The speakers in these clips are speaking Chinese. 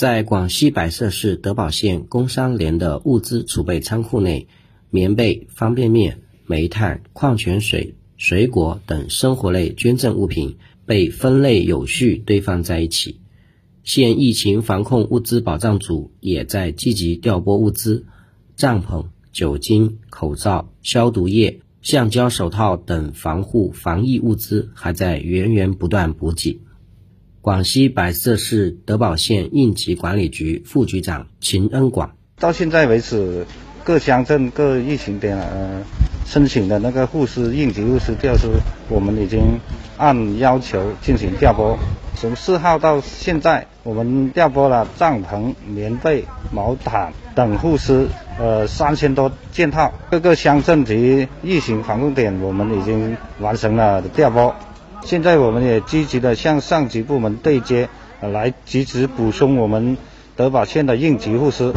在广西百色市德保县工商联的物资储备仓库内，棉被、方便面、煤炭、矿泉水、水果等生活类捐赠物品被分类有序堆放在一起。县疫情防控物资保障组也在积极调拨物资，帐篷、酒精、口罩、消毒液、橡胶手套等防护防疫物资还在源源不断补给。广西百色市德保县应急管理局副局长秦恩广：到现在为止，各乡镇各疫情点呃申请的那个护士应急护士调出，我们已经按要求进行调拨。从四号到现在，我们调拨了帐篷、棉被、毛毯等护士，呃三千多件套。各个乡镇及疫情防控点，我们已经完成了调拨。现在我们也积极的向上级部门对接，来及时补充我们德保县的应急护士。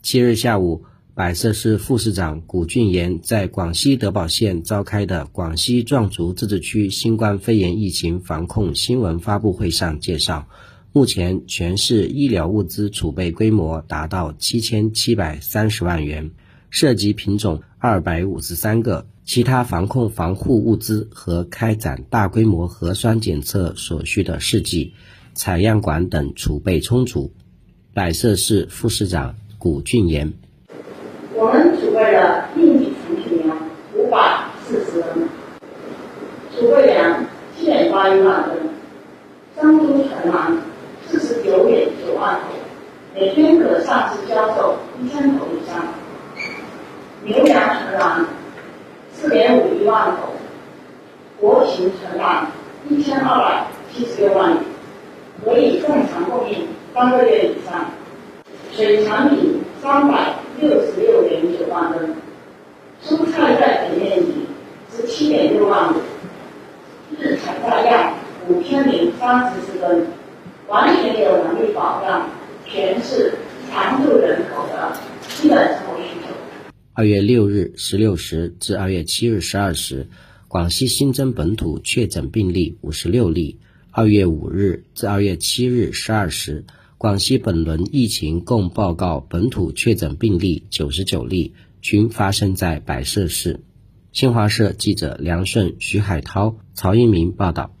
七日下午，百色市副市长古俊言在广西德保县召开的广西壮族自治区新冠肺炎疫情防控新闻发布会上介绍，目前全市医疗物资储备规模达到七千七百三十万元，涉及品种二百五十三个。其他防控防护物资和开展大规模核酸检测所需的试剂、采样管等储备充足。百色市副市长古俊言：我们储备了应急成品粮五百四十吨，储备粮七点八一万吨，生猪存栏四十九点九万头，每天可上市销售一千头以上，牛羊存栏。四点五一万头，国情存栏一千二百七十六万可以正常供应三个月以上。水产品三百六十六点九万吨，蔬菜在田面积十七点六万亩，日产大样五千零三十四吨，完全有能力保障全市常住人口的基本生活需求。二月六日十六时至二月七日十二时，广西新增本土确诊病例五十六例。二月五日至二月七日十二时，广西本轮疫情共报告本土确诊病例九十九例，均发生在百色市。新华社记者梁顺、徐海涛、曹一鸣报道。